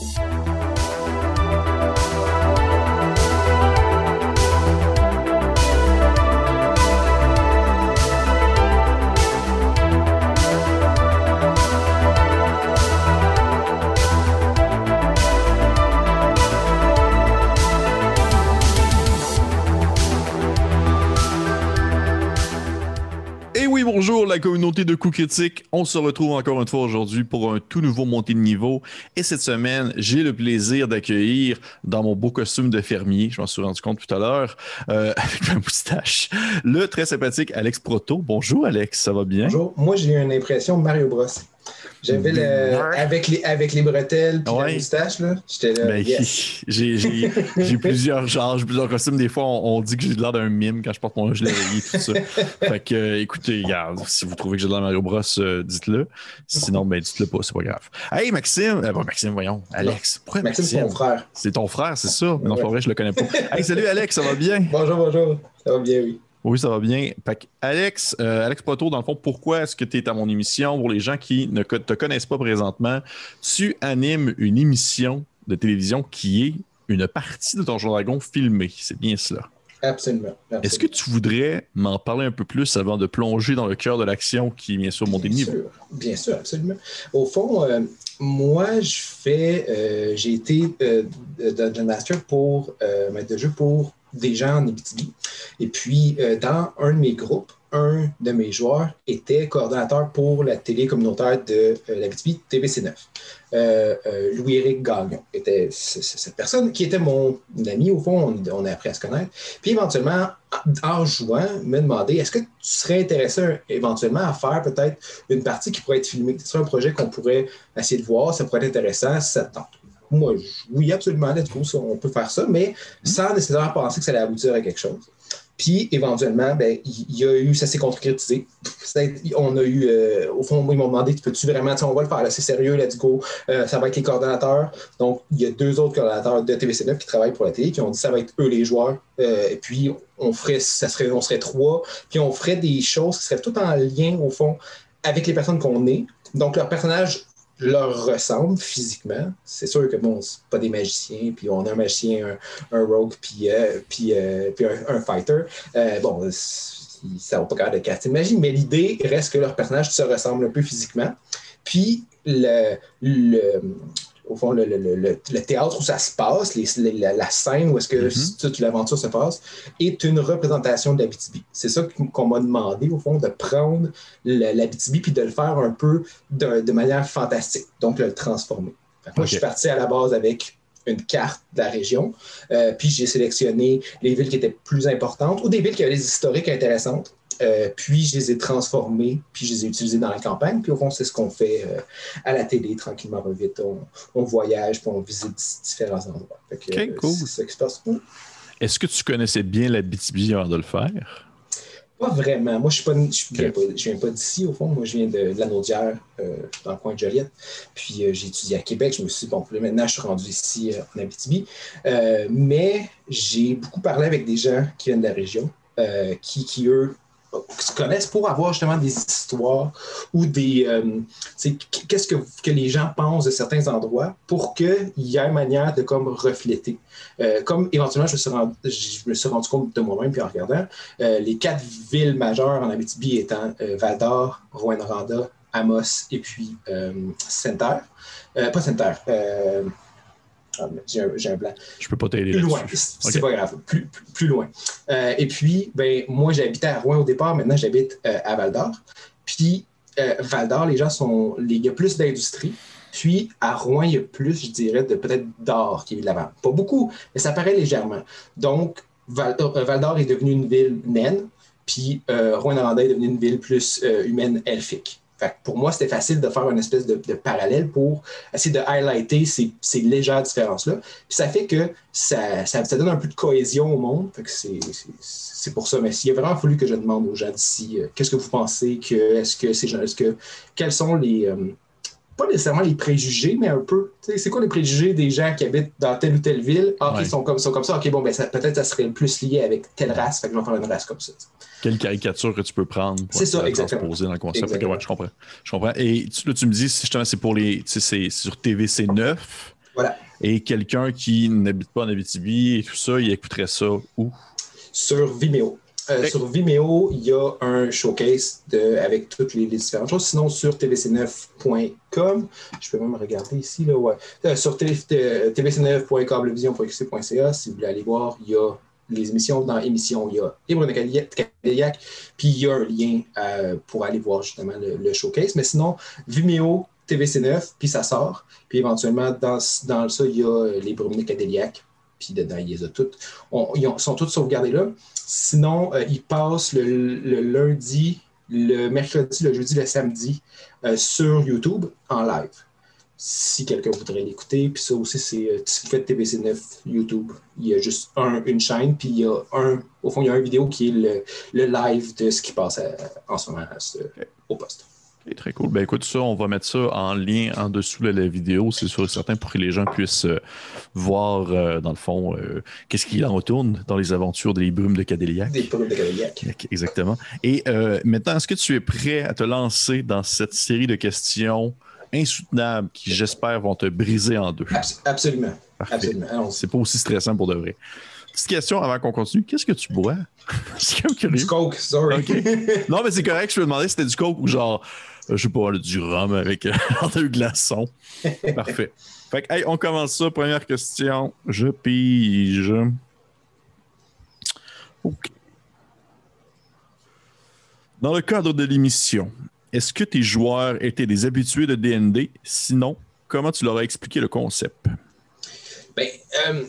Bonjour la communauté de coups critiques. On se retrouve encore une fois aujourd'hui pour un tout nouveau montée de niveau. Et cette semaine, j'ai le plaisir d'accueillir dans mon beau costume de fermier, je m'en suis rendu compte tout à l'heure, euh, avec ma moustache, le très sympathique Alex Proto. Bonjour Alex, ça va bien? Bonjour. Moi, j'ai une impression Mario Bros. J'avais le. Avec les, avec les bretelles et la moustache, là. J'étais là. Ben, j'ai plusieurs genres, j'ai plusieurs costumes. Des fois, on, dit que j'ai l'air d'un mime quand je porte mon gilet et tout ça. fait que, euh, écoutez, regarde, si vous trouvez que j'ai l'air Mario Bros, euh, dites-le. Sinon, ben, dites-le pas, c'est pas grave. Hey, Maxime. Euh, Maxime, voyons. Alex. Pourquoi Maxime? c'est ton frère. C'est ton frère, c'est ça? Mais non, c'est vrai, je le connais pas. hey, salut Alex, ça va bien? Bonjour, bonjour. Ça va bien, oui. Oui, ça va bien. Alex, euh, Alex Proto, dans le fond, pourquoi est-ce que tu es à mon émission? Pour les gens qui ne te connaissent pas présentement, tu animes une émission de télévision qui est une partie de ton Dragon filmé. C'est bien cela. Absolument. Est-ce que tu voudrais m'en parler un peu plus avant de plonger dans le cœur de l'action qui est bien sûr mon niveau? Bien sûr, absolument. Au fond, euh, moi, je fais, euh, j'ai été Dungeon Master pour maître de jeu pour des gens en Abitibi. Et puis, euh, dans un de mes groupes, un de mes joueurs était coordonnateur pour la télé communautaire de euh, l'Abitibi, TVC9. Euh, Louis-Éric Gagnon était cette personne qui était mon ami, au fond, on, a appris à se connaître. Puis éventuellement, en jouant, me demander est-ce que tu serais intéressé éventuellement à faire peut-être une partie qui pourrait être filmée? Ce serait un projet qu'on pourrait essayer de voir, ça pourrait être intéressant ça te tente moi, oui, absolument, let's go, on peut faire ça, mais sans nécessairement penser que ça allait aboutir à quelque chose. Puis, éventuellement, ben, il y a eu, ça s'est concrétisé. On a eu, euh, au fond, ils m'ont demandé, peux-tu vraiment, on va le faire, c'est sérieux, let's go, euh, ça va être les coordonnateurs. Donc, il y a deux autres coordonnateurs de TVC9 qui travaillent pour la télé, qui ont dit, ça va être eux les joueurs. Euh, et puis, on ferait, ça serait, on serait trois. Puis, on ferait des choses qui seraient tout en lien, au fond, avec les personnes qu'on est. Donc, leur personnage leur ressemblent physiquement. C'est sûr que bon, c'est pas des magiciens, puis on a un magicien, un, rogue, puis, euh, puis, euh, puis un, fighter. Euh, bon, ça va pas capable de casting magie, mais l'idée reste que leurs personnages se ressemblent un peu physiquement. Puis le, au fond, le, le, le, théâtre où ça se passe, les, la, scène où est-ce que mm-hmm. toute l'aventure se passe, est une représentation de l'Abitibi. C'est ça qu'on m'a demandé, au fond, de prendre l'Abitibi puis de le faire un peu de, de manière fantastique, donc le transformer. Moi, je suis parti à la base avec une carte de la région, euh, puis j'ai sélectionné les villes qui étaient plus importantes ou des villes qui avaient des historiques intéressantes. Euh, puis je les ai transformés, puis je les ai utilisés dans la campagne. Puis au fond, c'est ce qu'on fait euh, à la télé, tranquillement, vite. On, voyage, puis on visite différents endroits. OK, cool. C'est ça qui se passe. Est-ce que tu connaissais bien la BTB avant de le faire? Pas vraiment. Moi, je ne viens pas, d'ici, au fond. Moi, je viens de, la Naudière, euh, dans le coin de Joliette. Puis j'ai étudié à Québec. Je me suis dit, bon, maintenant, je suis rendu ici en Abitibi. mais j'ai beaucoup parlé avec des gens qui viennent de la région, qui, qui, eux, se connaissent pour avoir justement des histoires ou des. Euh, qu'est-ce que, que les gens pensent de certains endroits pour qu'il y ait une manière de comme refléter. Euh, comme éventuellement, je me, suis rendu, je me suis rendu compte de moi-même, puis en regardant, euh, les quatre villes majeures en Abitibi étant Val d'Or, Rouen-Noranda, Amos et puis Center. pas Center. Ah, j'ai un, blanc. Je peux pas t'aider. Plus loin, c'est pas grave. Plus, plus, loin. Euh, et puis, ben, moi, j'habitais à Rouen au départ. Maintenant, j'habite euh, à Val d'Or. Puis, euh, Val d'Or, les gens sont. Il y a plus d'industrie. Puis, à Rouen, il y a plus, je dirais, de peut-être d'or qui est là-bas. Pas beaucoup, mais ça paraît légèrement. Donc, Val, d'Or est devenu une ville naine. Puis, Rouen-Noranda est devenu une ville plus humaine elfique pour moi, c'était facile de faire une espèce de, parallèle pour essayer de highlighter ces, légères différences-là. Puis ça fait que ça, donne un peu de cohésion au monde. c'est pour ça. Mais s'il a vraiment fallu que je demande aux gens d'ici, euh, qu'est-ce que vous pensez que, est-ce que ces gens, est-ce que, quels sont les, euh, pas nécessairement les préjugés, mais un peu. C'est quoi les préjugés des gens qui habitent dans telle ou telle ville? Ah, ils sont comme, sont comme ça. OK, bon, ben, peut-être ça serait plus lié avec telle race. Fait que je vais faire une race comme ça. Quelle caricature que tu peux prendre pour ça, transposer dans le concept. ouais, je comprends. Je comprends. Et tu, là, tu me dis, justement, c'est pour les. C'est sur TVC 9. Voilà. Et quelqu'un qui n'habite pas en Abitibi et tout ça, il écouterait ça où? Sur Vimeo. Euh, sur Vimeo, il y a un showcase de, avec toutes les, différentes choses. Sinon, sur tvc9.com, je peux même regarder ici, là, ouais. Euh, sur tvc9.cablevision.qc.ca, si vous voulez aller voir, il y a les émissions dans émissions, il y a les de Cadillac, puis il y a un lien euh, pour aller voir justement le, showcase. Mais sinon, Vimeo, TVC9, puis ça sort. Puis éventuellement, dans, dans ça, il y a les de Cadillac, puis dedans, il les toutes. ils sont toutes sauvegardées là. Sinon, euh, ils passent le, lundi, le mercredi, le jeudi, le samedi euh, sur YouTube en live si quelqu'un voudrait l'écouter. Puis ça aussi, c'est euh, si vous faites TBC9 YouTube, il y a juste un, une chaîne, puis il y a un, au fond, il y a une vidéo qui est le, le live de ce qui passe en ce moment au poste. Très cool. Ben écoute, ça, on va mettre ça en lien en dessous de la vidéo, c'est sûr et certain, pour que les gens puissent euh, voir, euh, dans le fond, qu'est-ce qui en retourne dans les aventures des brumes de Cadillac. Des brumes de Cadillac. Exactement. Et maintenant, est-ce que tu es prêt à te lancer dans cette série de questions insoutenables qui, j'espère, vont te briser en deux? Absolument. Absolument. C'est pas aussi stressant pour de vrai. Petite question avant qu'on continue. Qu'est-ce que tu bois? du coke, sorry. non, mais c'est correct. Je me demandais si c'était du coke ou genre, euh, je sais pas, du rhum avec un glaçon. Parfait. Fait que, hey, on commence ça. Première question. Je pige. OK. Dans le cadre de l'émission, est-ce que tes joueurs étaient des habitués de DND? Sinon, comment tu leur as expliqué le concept? Ben, euh,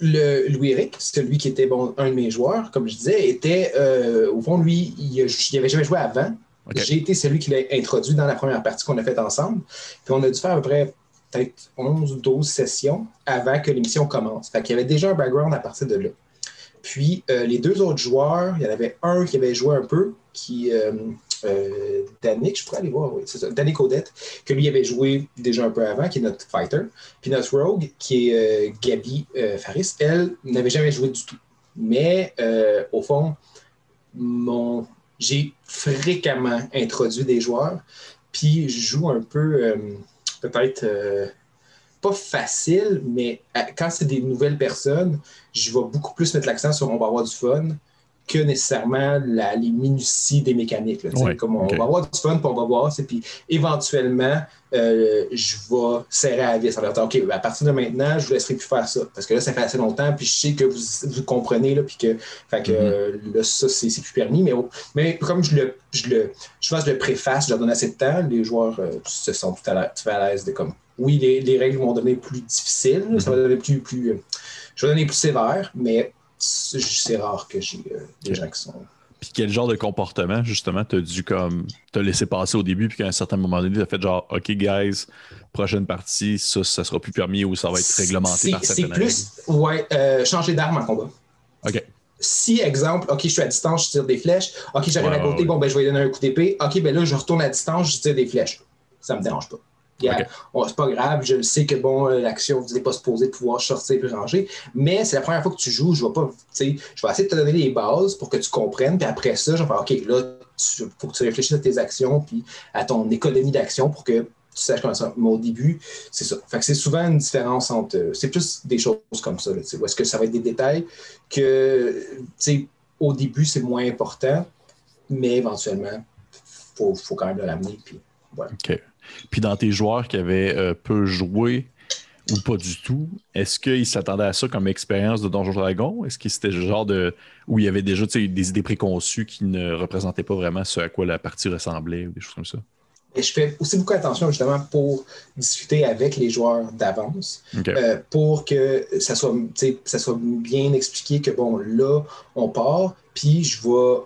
le, Louis-Éric, celui qui était bon, un de mes joueurs, comme je disais, était, euh, au fond, lui, il n'avait jamais joué avant. J'ai été celui qui l'a introduit dans la première partie qu'on a faite ensemble. Puis on a dû faire à peu près peut-être 11 ou 12 sessions avant que l'émission commence. Fait qu'il y avait déjà un background à partir de là. Puis euh, les deux autres joueurs, il y en avait un qui avait joué un peu, qui, euh, Danick, je pourrais aller voir, oui, c'est ça, Danick Odette, que lui avait joué déjà un peu avant, qui est notre fighter. Puis notre rogue, qui est euh, Gabi euh, Faris, elle n'avait jamais joué du tout. Mais au fond, mon... j'ai fréquemment introduit des joueurs, puis je joue un peu, peut-être pas facile, mais quand c'est des nouvelles personnes, je vais beaucoup plus mettre l'accent sur on va avoir du fun que nécessairement la, les minuties des mécaniques. comme on va avoir du fun, puis on va voir. Puis éventuellement, euh, je vais serrer à la vis. OK, à partir de maintenant, je ne vous laisserai plus faire ça. Parce que là, ça fait assez longtemps, puis je sais que vous, vous comprenez, là, puis que, fait que mm-hmm. là, ça, c'est plus permis. Mais, mais comme je le, je le, je fasse le préface, je leur donne assez de temps, les joueurs euh, se sentent tout à l'aise de comme. Oui, les, les, règles vont devenir plus difficiles, ça va mm-hmm. devenir plus, plus, euh, je vais donner plus sévère, mais c'est rare que j'ai euh, des gens qui sont. Puis quel genre de comportement, justement, t'as dû comme te laisser passer au début, puis qu'à un certain moment donné, t'as fait genre, OK, guys, prochaine partie, ça, ça sera plus permis ou ça va être réglementé par certaines C'est plus, ouais, euh, changer d'arme en combat. OK. Si, exemple, OK, je suis à distance, je tire des flèches. OK, j'arrive à côté, bon, ben, je vais lui donner un coup d'épée. OK, ben là, je retourne à distance, je tire des flèches. Ça me dérange pas c'est pas grave, je le sais que bon, euh, l'action, vous n'êtes pas supposé pouvoir sortir et ranger, mais c'est la première fois que tu joues, je vais pas, je vais essayer de te donner les bases pour que tu comprennes, puis après ça, je vais faire, OK, là, il faut que tu réfléchisses à tes actions, puis à ton économie d'action pour que tu saches comment ça. Mais au début, c'est ça. Fait que c'est souvent une différence entre. C'est plus des choses comme ça. Là, où est-ce que ça va être des détails que, au début, c'est moins important, mais éventuellement, il faut, faut, quand même l'amener. Puis, voilà. OK. Puis dans tes joueurs qui avaient euh, peu joué ou pas du tout, est-ce qu'ils s'attendaient à ça comme expérience de Donjon Dragon? Est-ce que c'était le genre de. où il y avait déjà des idées préconçues qui ne représentaient pas vraiment ce à quoi la partie ressemblait ou des choses comme ça? Et je fais aussi beaucoup attention justement pour discuter avec les joueurs d'avance, euh, pour que ça soit, ça soit bien expliqué que bon, là, on part, puis je,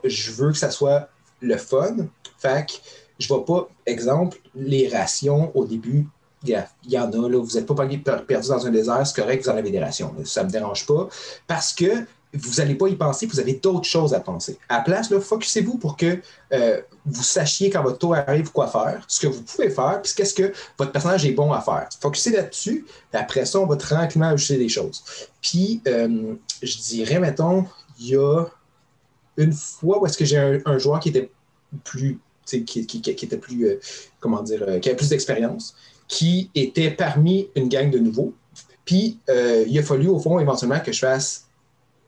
je veux que ça soit le fun. Fait que je ne vois pas, exemple, les rations au début, il y, en a, là, vous n'êtes pas perdu dans un désert, c'est correct, vous en avez des rations. ça ne me dérange pas parce que vous n'allez pas y penser, vous avez d'autres choses à penser. À la place, focusez-vous pour que euh, vous sachiez quand votre tour arrive quoi faire, ce que vous pouvez faire, puis qu'est-ce que votre personnage est bon à faire. Focussez là-dessus, après ça, on va tranquillement ajouter des choses. Puis, euh, je dirais, mettons, il y a une fois où est-ce que j'ai un joueur qui était plus qui, était plus, euh, comment dire, euh, qui avait plus d'expérience, qui était parmi une gang de nouveaux. Puis, euh, il a fallu, au fond, éventuellement, que je fasse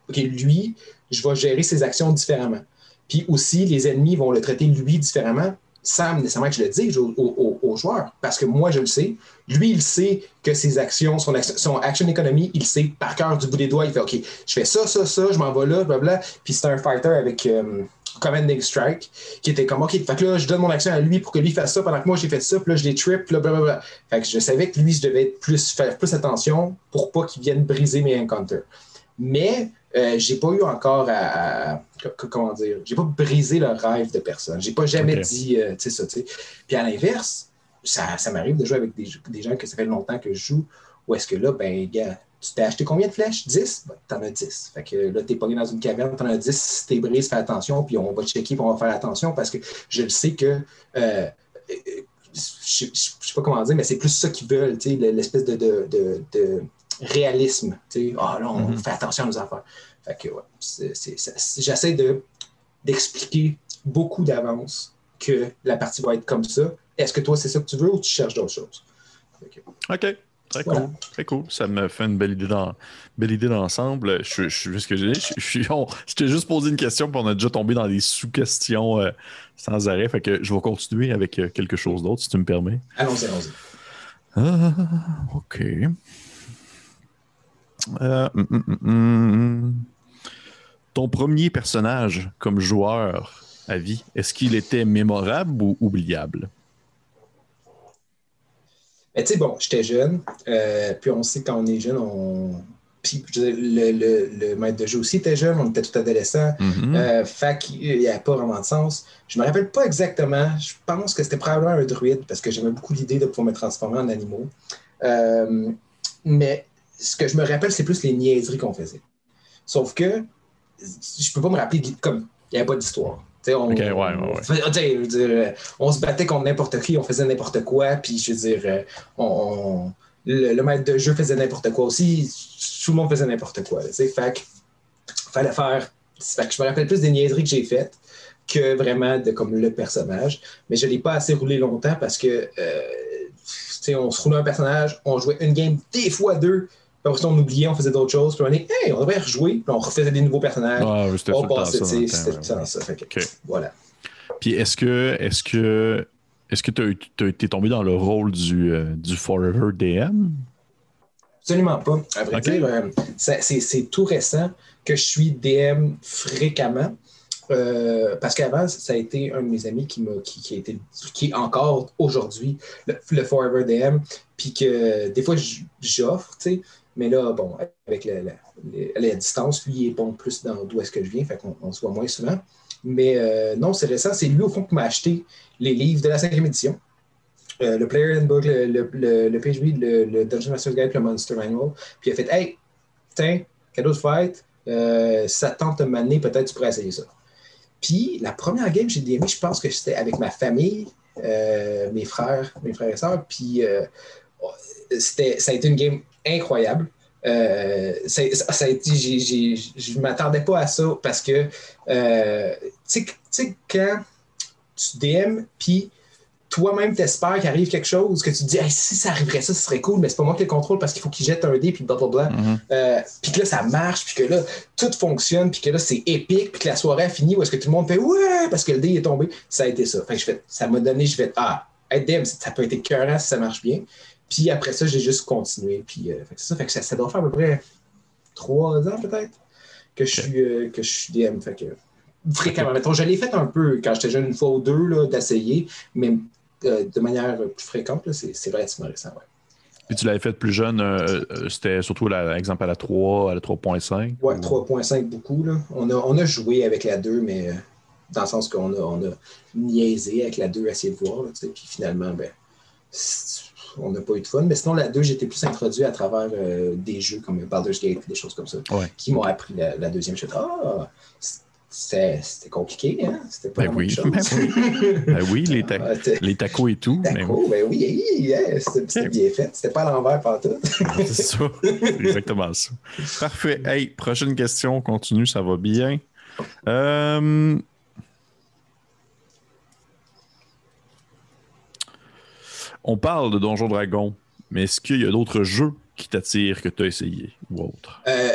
OK, lui, je vais gérer ses actions différemment. Puis aussi, les ennemis vont le traiter, lui, différemment, sans nécessairement que je le dise aux, joueurs. Parce que moi, je le sais. Lui, il sait que ses actions, son, son action economy, il sait par cœur du bout des doigts. Il fait OK, je fais ça, ça, ça, je m'en vais là, blablabla. Puis c'est un fighter avec. Commanding Strike, qui était comme, OK, fait que là, je donne mon action à lui pour que lui fasse ça pendant que moi j'ai fait ça, puis là, je les trip, puis là, blablabla. Fait que je savais que lui, je devais être plus, faire plus attention pour pas qu'il vienne briser mes encounters. Mais euh, j'ai pas eu encore à, comment dire, j'ai pas brisé le rêve de personne. J'ai pas jamais dit, euh, tu sais, ça, tu sais. Puis à l'inverse, ça, ça m'arrive de jouer avec des, des, gens que ça fait longtemps que je joue, où est-ce que là, ben, gars, tu t'es acheté combien de flèches? 10? Ben, t'en as 10. Fait que là, t'es pogné dans une caverne, t'en as 10. Si t'es brise, fais attention, puis on va checker, puis on va faire attention parce que je le sais que. Euh, je ne sais pas comment dire, mais c'est plus ça qu'ils veulent, l'espèce de, de, de, de, réalisme. Ah là, on mm-hmm. fait attention à nos affaires. Fait que, ouais, j'essaie d'expliquer beaucoup d'avance que la partie va être comme ça. Est-ce que toi, c'est ça que tu veux ou tu cherches d'autres choses? OK. Très cool. Très cool. Ça me fait une belle idée dans, belle idée d'ensemble. Je, je, ce que j'ai je, je, t'ai juste posé une question, puis on a déjà tombé dans des sous-questions euh, sans arrêt. Fait que je vais continuer avec euh, quelque chose d'autre, si tu me permets. Allons-y, allons-y. Ah, OK. Euh, hum, hum, hum, Ton premier personnage comme joueur à vie, est-ce qu'il était mémorable ou oubliable? Mais tu sais, bon, j'étais jeune, euh, puis on sait quand on est jeune, on. Puis le, le, le, maître de jeu aussi était jeune, on était tout adolescents. Mm-hmm. Euh, fait qu'il n'y avait pas vraiment de sens. Je me rappelle pas exactement. Je pense que c'était probablement un druide parce que j'aimais beaucoup l'idée de pouvoir me transformer en animaux. Euh, mais ce que je me rappelle, c'est plus les niaiseries qu'on faisait. Sauf que je peux pas me rappeler comme il n'y avait pas d'histoire. On, on, se battait contre n'importe qui, on faisait n'importe quoi, puis je veux dire, euh, on, le, maître de jeu faisait n'importe quoi aussi, tout le monde faisait n'importe quoi. Fait que fallait faire. Fait que je me rappelle plus des niaiseries que j'ai faites que vraiment de comme le personnage, mais je ne l'ai pas assez roulé longtemps parce que euh, on se roulait un personnage, on jouait une game, des fois deux, après, on oubliait, on faisait d'autres choses. Puis on dit, hey, on devrait rejouer. Puis on refaisait des nouveaux personnages. Ah, c'était on passait, c'était ça. ça. Fait que, Voilà. Puis est-ce que est-ce que est-ce que tu as, été tombé dans le rôle du, euh, du Forever DM? Absolument pas. À vrai dire, euh, c'est tout récent que je suis DM fréquemment. Euh, parce qu'avant, ça a été un de mes amis qui, qui, qui, a été, qui est encore aujourd'hui le, le, Forever DM, puis que des fois j'offre, tu sais, mais là, bon, avec la, distance, lui, il est bon plus dans d'où est-ce que je viens, fait qu'on se voit moins souvent. Mais euh, non, c'est récent. C'est lui, au fond, qui m'a acheté les livres de la cinquième édition. Euh, le Player Handbook, le, le, le, page read, le, Dungeon Master's Guide, le Monster Manual. Puis il a fait Hey, tiens, cadeau de fête, euh, ça tente de m'amener, peut-être tu pourrais essayer ça. Puis la première game j'ai aimé, je pense que c'était avec ma famille, mes frères, mes frères et sœurs. Puis c'était, ça a été une game incroyable. Euh, ça, a été, je ne m'attendais pas à ça parce que, euh, tu sais, quand tu DM, puis toi-même t'espères qu'il arrive quelque chose, que tu te dis, si ça arriverait ça, ce serait cool, mais c'est pas moi qui le contrôle parce qu'il faut qu'il jette un dé, puis blablabla. Mm euh, puis que là, ça marche, puis que là, tout fonctionne, puis que là, c'est épique, puis que la soirée a fini, où est-ce que tout le monde fait, ouais, parce que le dé est tombé. Ça a été ça. Fait que je fais, ça m'a donné, je fais, ah, être DM, ça peut être écœurant si ça marche bien. Puis après ça, j'ai juste continué. Puis euh, ça, fait que ça, doit faire à peu près trois ans peut-être que je suis euh, que je suis DM. Fait que fréquemment. Mettons, je l'ai fait un peu quand j'étais jeune une fois ou deux d'essayer, mais euh, de manière plus fréquente, c'est relativement récent. Ouais. Puis tu l'avais fait plus jeune, c'était surtout l'exemple à la 3, à la 3.5? Oui, 3.5 beaucoup. Là. On, a, on a joué avec la 2, mais dans le sens qu'on a, on a niaisé avec la 2, essayer de voir. puis finalement, ben, on n'a pas eu de fun. Mais sinon, la 2, j'étais plus introduit à travers euh, des jeux comme Baldur's Gate, des choses comme ça, qui m'ont appris la, deuxième. Je ah, c'était compliqué, hein? C'était pas ben oui. Ben ben oui, les, ah, les, tacos et tout. Tacos, ben oui, c'était bien fait. C'était pas à l'envers partout. c'est ça. Exactement ça. Parfait. Hey, prochaine question, on continue, ça va bien. Euh, On parle de Donjon Dragon, mais est-ce qu'il y a d'autres jeux qui t'attirent, que tu as essayé ou autre? Euh,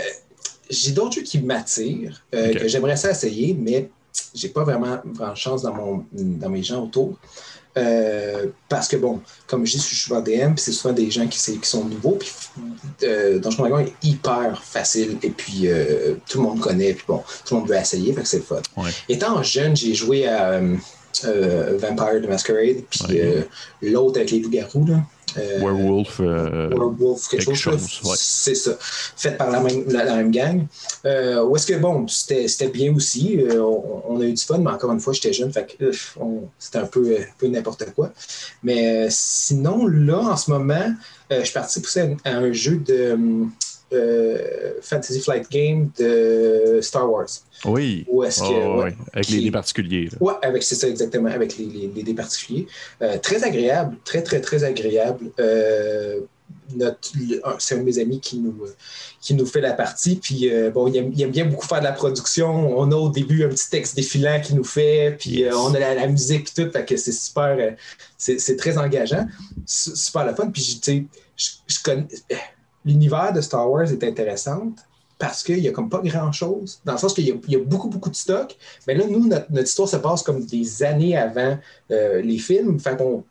j'ai d'autres jeux qui m'attirent, euh, que j'aimerais ça essayer, mais j'ai pas vraiment, vraiment chance dans, mon, dans mes gens autour. Euh, parce que, bon, comme je dis, je suis souvent DM, puis c'est souvent des gens qui, sont nouveaux, puis euh, Donjon Dragon est hyper facile, et puis euh, tout le monde connaît, puis bon, tout le monde veut essayer, fait que c'est le fun. Ouais. Étant jeune, j'ai joué à Vampire the Masquerade, puis Ouais. euh, l'autre avec les loups-garous, là. euh, Werewolf. euh, Werewolf, quelque, quelque chose, là. chose, ouais. c'est ça, fait par la même, la, la même gang. Euh, où est-ce que, bon, c'était bien aussi, euh, on, on a eu du fun, mais encore une fois, j'étais jeune, fait que euh, on- c'était un peu, un peu n'importe quoi. Mais euh, sinon, là, en ce moment, euh, je suis parti pousser à, à un jeu de euh, Fantasy Flight Game de Star Wars. Oui. Où est-ce que. Oh, ouais. Avec les, Qui- les particuliers. Ouais, avec c'est ça exactement, avec les, les, les dés particuliers. Euh, très agréable, très très très agréable. Euh, c'est un de mes amis qui nous, euh, qui nous fait la partie. Puis euh, bon, il aime, il aime bien beaucoup faire de la production. On a au début un petit texte défilant qu'il nous fait, puis Yes. euh, on a la, la musique puis tout, fait que c'est super, euh, c'est, très engageant, su- super le fun. Puis tu sais, je, je connais l'univers de Star Wars est intéressant parce qu'il n'y a comme pas grand chose, dans le sens qu'il y a, beaucoup beaucoup de stock. Mais là, nous, notre, histoire se passe comme des années avant euh, les films. Fait qu'on-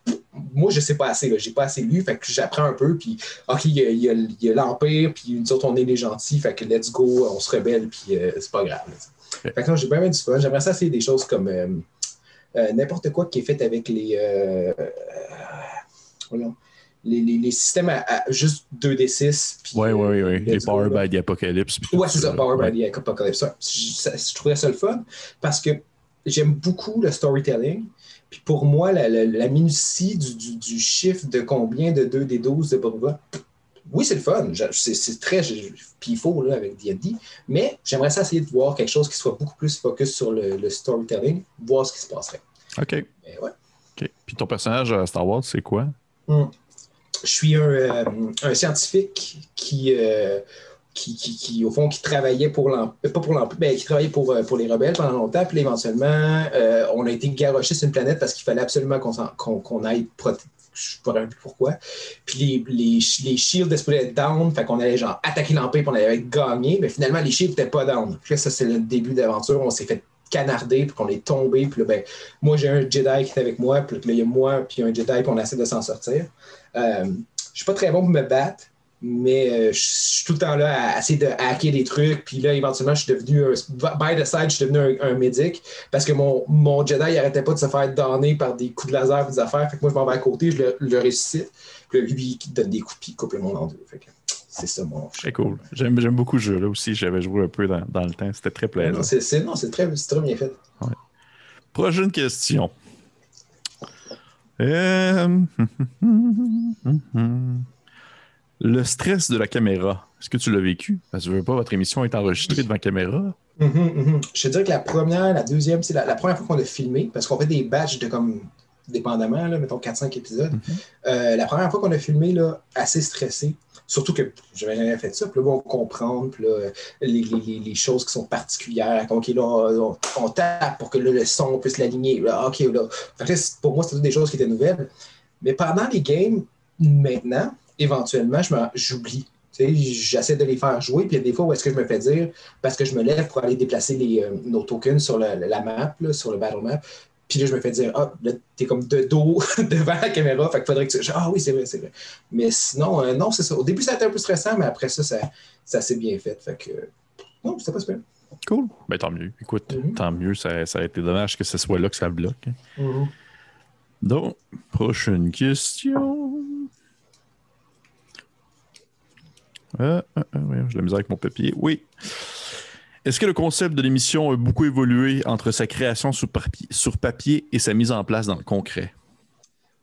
moi, je sais pas assez, j'ai pas assez lu, fait que j'apprends un peu, puis OK, il y a, l'Empire, puis nous autres, on est les gentils, fait que let's go, on se rebelle, puis euh, c'est pas grave. Fait que j'ai bien, du fun. J'aimerais ça essayer des choses comme euh, euh, n'importe quoi qui est fait avec les. voyons, les, les- les systèmes à, à juste 2D6. puis, Ouais, ouais, ouais, euh, ouais. Les Power by the Apocalypse. Ouais, c'est ça, Power Ouais. by the Apocalypse. Ça, Je, je trouvais ça le fun parce que j'aime beaucoup le storytelling. Puis pour moi, la, la- la minutie du, du- du chiffre de combien de 2 des 12 de blablabla, oui, c'est le fun. C'est très. Puis il faut là, avec D&D. Mais j'aimerais ça essayer de voir quelque chose qui soit beaucoup plus focus sur le, le storytelling, voir ce qui se passerait. OK. Mais ouais. OK. Puis ton personnage à Star Wars, c'est quoi? Je suis un, euh, scientifique qui, euh, qui, qui, qui, au fond, qui travaillait pour l'Empire, pas pour mais qui travaillait pour, euh, pour les rebelles pendant longtemps. Puis éventuellement, euh, on a été garoché sur une planète parce qu'il fallait absolument qu'on qu'on aille protéger. Je ne sais pas pourquoi. Puis les, les, les shields être down, fait qu'on allait genre attaquer l'Empire puis on allait gagner, mais finalement les shields n'étaient pas down. Puis ça, c'est le début d'aventure. On s'est fait canarder, puis qu'on est tombé. Puis là, ben, moi, j'ai un Jedi qui est avec moi, puis là, il y a moi, puis un Jedi, puis on essaie de s'en sortir. Euh, je suis pas très bon pour me battre, mais euh, je suis tout le temps là à essayer de hacker des trucs. Puis là, éventuellement, je suis devenu un. By the side, je suis devenu un, un médic parce que mon, mon Jedi il arrêtait pas de se faire donner par des coups de laser et des affaires. Fait que moi, je m'en vais à côté, je le, le ressuscite. Puis là, lui, il donne des coups, puis il coupe le monde en deux. Fait que c'est ça mon. C'est cool. J'aime beaucoup ce jeu-là aussi. J'avais joué un peu dans, dans le temps. C'était très plaisant. Non, très, c'est très bien fait. Prochaine question. Euh, Le stress de la caméra, est-ce que tu l'as vécu? Parce que je veux pas, votre émission est enregistrée devant caméra. Mhm, mhm. Je te dirais que la première, la deuxième, c'est la, la première fois qu'on a filmé, parce qu'on fait des batchs de comme, dépendamment, là, mettons 4-5 épisodes. Euh, la première fois qu'on a filmé, là, assez stressé, surtout que j'avais jamais fait ça, puis là, on là, les, choses qui sont particulières, OK, là, on, tape pour que le son puisse l'aligner, OK, là. Pour moi, c'était des choses qui étaient nouvelles. Mais pendant les games, maintenant, éventuellement, je me- j'oublie. J'essaie de les faire jouer, puis il y a des fois où est-ce que je me fais dire, parce que je me lève pour aller déplacer euh, nos tokens sur la, map, sur le battle map, puis là, je me fais dire, ah, là, t'es comme de dos devant la caméra, fait qu'il faudrait que tu. Ah oui, c'est vrai, c'est vrai. Mais sinon, euh, non, c'est ça. Au début, ça a été un peu stressant, mais après ça, ça, ça s'est bien fait. Fait que. Non, c'était pas super. Cool. Ben tant mieux. Écoute, Mhm. tant mieux. Ça, ça a été dommage que ce soit là que ça bloque. hein. Mhm. Donc, prochaine question. Euh, euh, euh, ouais, j'ai la misère avec mon papier. Oui. Est-ce que le concept de l'émission a beaucoup évolué entre sa création sur papier, sur papier et sa mise en place dans le concret?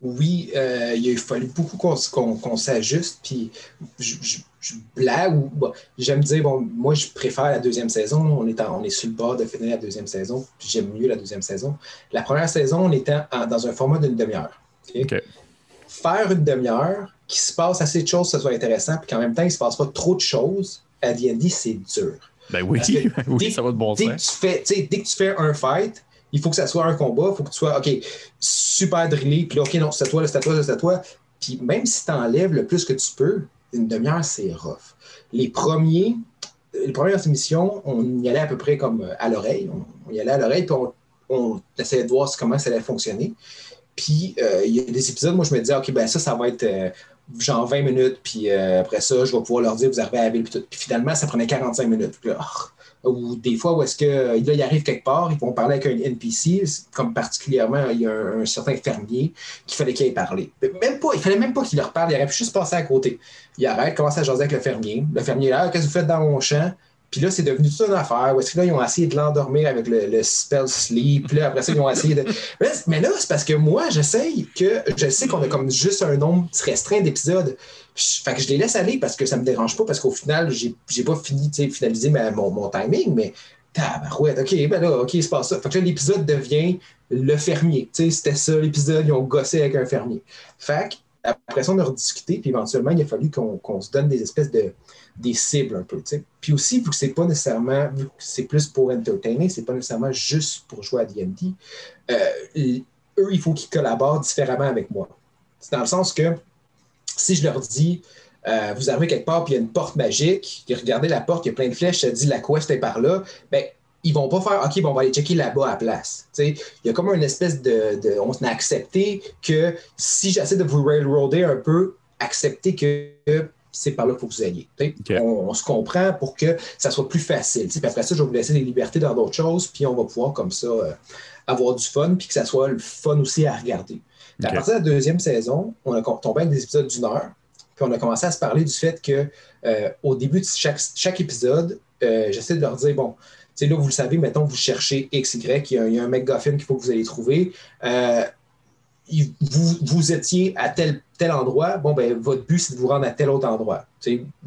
Oui, euh, il a fallu beaucoup qu'on s'ajuste, puis je, je- je blague ou bon, j'aime dire, bon, moi je préfère la deuxième saison, on est, en- on est sur le bord de finir la deuxième saison, puis j'aime mieux la deuxième saison. La première saison, on était en- dans un format d'une demi-heure. ok? OK. Faire une demi-heure, qui se passe assez de choses, que ce soit intéressant, puis qu'en même temps, il ne se passe pas trop de choses, à D&D, c'est dur. Ben oui, que oui, dès- ça va de bon dès que, sens. tu fais, tu sais, dès que tu fais un fight, il faut que ça soit un combat, il faut que tu sois, OK, super drillé, puis là, OK, non, c'est à toi, c'est à toi, c'est à toi. Puis même si tu enlèves le plus que tu peux, une demi-heure, c'est rough. Les premiers, les premières émissions, on y allait à peu près comme à l'oreille. On, y allait à l'oreille, puis on, essayait de voir comment ça allait fonctionner. Puis, euh, il y a des épisodes, moi, je me disais, OK, ben ça, ça va être euh, genre 20 minutes, puis euh, après ça, je vais pouvoir leur dire, vous arrivez à la ville, puis, puis finalement, ça prenait 45 minutes. Puis ou des fois où est-ce que là, ils arrivent quelque part, ils vont parler avec un NPC, comme particulièrement, il y a un, certain fermier qu'il fallait qu'il aille parler. Même pas, il fallait même pas qu'il leur parle, il aurait pu juste passer à côté. Il arrête, commence à jaser avec le fermier. Le fermier là, qu'est-ce que vous faites dans mon champ? Puis là, c'est devenu toute une affaire. Où est-ce que là, ils ont essayé de l'endormir avec le, spell sleep. Puis là, après ça, ils ont essayé de. Mais là, c'est parce que moi, j'essaye que. Je sais qu'on a comme juste un nombre restreint d'épisodes. Fait que je les laisse aller parce que ça me dérange pas, parce qu'au final, j'ai pas fini, finalisé mon, mon timing, mais tabarouette, ok, ben là, ok, il se passe ça. Fait que l'épisode devient le fermier. C'était ça, l'épisode, ils ont gossé avec un fermier. Fait après ça, on a rediscuté, puis éventuellement, il a fallu qu'on se donne des espèces de des cibles un peu. Puis aussi, vu que c'est pas nécessairement, c'est plus pour entertainer, c'est pas nécessairement juste pour jouer à D&D, euh, eux, il faut qu'ils collaborent différemment avec moi. C'est dans le sens que si je leur dis, euh, vous arrivez quelque part, puis il y a une porte magique, puis regardez la porte, il y a plein de flèches, ça dit la quest est par là, ben, ils vont pas faire OK, bon, on va aller checker là-bas à la place. il y a comme une espèce de, On a accepté que si j'essaie de vous railroader un peu, accepter que c'est par là qu'il faut que vous ayez. On, se comprend pour que ça soit plus facile. Puis après ça, je vais vous laisser des libertés dans d'autres choses, puis on va pouvoir comme ça euh, avoir du fun, puis que ça soit le fun aussi à regarder. À partir de la deuxième saison, on a tombé avec des épisodes d'une heure, puis on a commencé à se parler du fait que euh, au début de chaque, épisode, euh, j'essaie de leur dire, bon, là, vous le savez, mettons, vous cherchez X, Y, il y a, il y a un McGuffin qu'il faut que vous allez trouver vous, vous, étiez à tel, tel endroit, bon, ben, votre but, c'est de vous rendre à tel autre endroit.